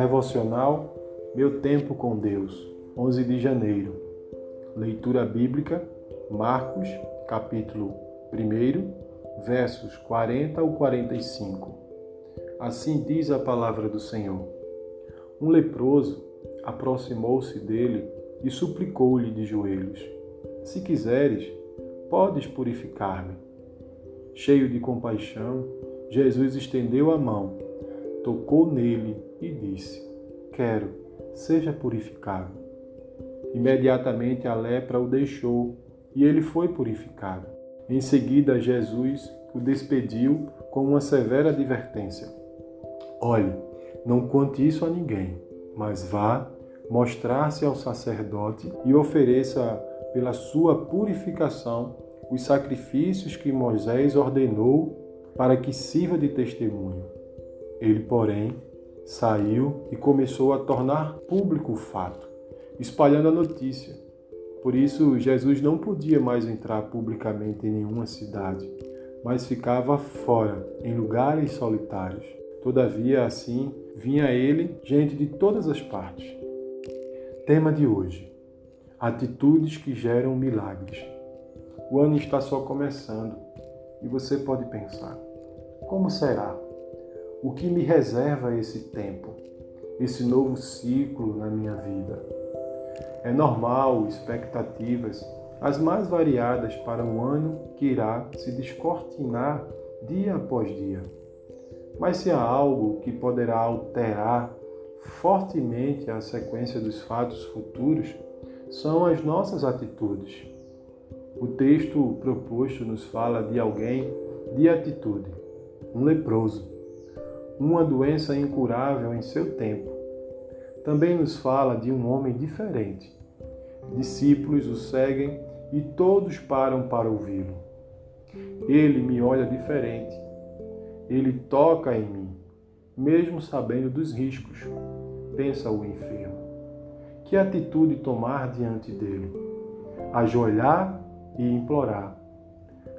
Devocional Meu Tempo com Deus, 11 de janeiro. Leitura bíblica, Marcos, capítulo 1, versos 40 ao 45. Assim diz a palavra do Senhor. Um leproso aproximou-se dele e suplicou-lhe de joelhos: Se quiseres, podes purificar-me. Cheio de compaixão, Jesus estendeu a mão, tocou nele e disse: Quero, seja purificado. Imediatamente a lepra o deixou e ele foi purificado. Em seguida, Jesus o despediu com uma severa advertência: Olhe, não conte isso a ninguém, mas vá mostrar-se ao sacerdote e ofereça pela sua purificação os sacrifícios que Moisés ordenou para que sirva de testemunho. Ele, porém, saiu e começou a tornar público o fato, espalhando a notícia. Por isso, Jesus não podia mais entrar publicamente em nenhuma cidade, mas ficava fora, em lugares solitários. Todavia, assim, vinha a ele gente de todas as partes. Tema de hoje: Atitudes que geram milagres. O ano está só começando e você pode pensar: como será? O que me reserva esse tempo, esse novo ciclo na minha vida? É normal expectativas as mais variadas para um ano que irá se descortinar dia após dia. Mas se há algo que poderá alterar fortemente a sequência dos fatos futuros são as nossas atitudes. O texto proposto nos fala de alguém de atitude, um leproso, uma doença incurável em seu tempo. Também nos fala de um homem diferente. Discípulos o seguem e todos param para ouvi-lo. Ele me olha diferente. Ele toca em mim mesmo sabendo dos riscos, pensa o enfermo. Que atitude tomar diante dele? Ajoelhar e implorar.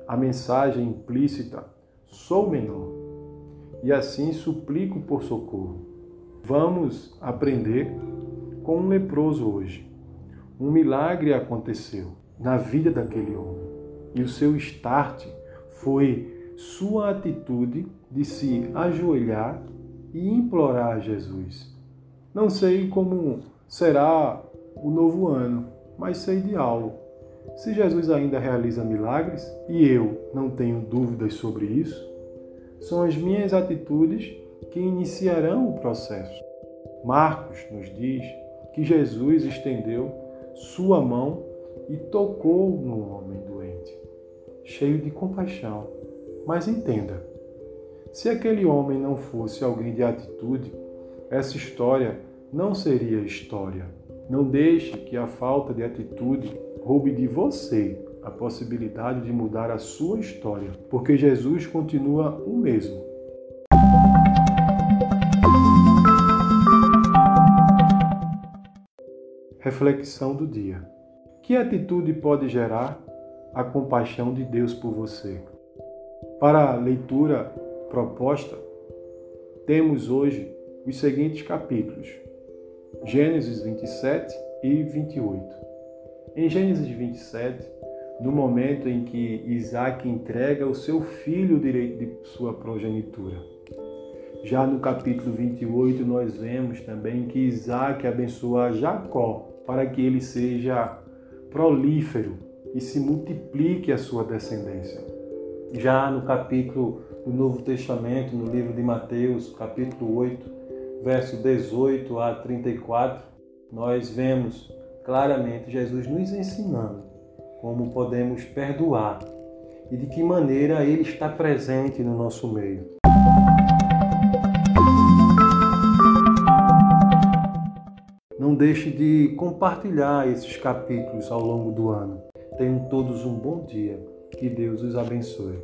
A mensagem implícita: sou menor. E assim suplico por socorro. Vamos aprender com um leproso hoje. Um milagre aconteceu na vida daquele homem. E o seu start foi sua atitude de se ajoelhar e implorar a Jesus. Não sei como será o novo ano, mas sei de algo. Se Jesus ainda realiza milagres e eu não tenho dúvidas sobre isso, são as minhas atitudes que iniciarão o processo. Marcos nos diz que Jesus estendeu sua mão e tocou no homem doente, cheio de compaixão. Mas entenda, se aquele homem não fosse alguém de atitude, essa história não seria história. Não deixe que a falta de atitude roube de você a possibilidade de mudar a sua história, porque Jesus continua o mesmo. Reflexão do dia: Que atitude pode gerar a compaixão de Deus por você? Para a leitura proposta, temos hoje os seguintes capítulos: Gênesis 27 e 28. Em Gênesis 27, no momento em que Isaac entrega o seu filho direito de sua progenitura. Já no capítulo 28, nós vemos também que Isaac abençoa Jacó para que ele seja prolífero e se multiplique a sua descendência. Já no capítulo do Novo Testamento, no livro de Mateus, capítulo 8, verso 18 a 34, nós vemos claramente Jesus nos ensinando como podemos perdoar e de que maneira ele está presente no nosso meio. Não deixe de compartilhar esses capítulos ao longo do ano. Tenham todos um bom dia. Que Deus os abençoe.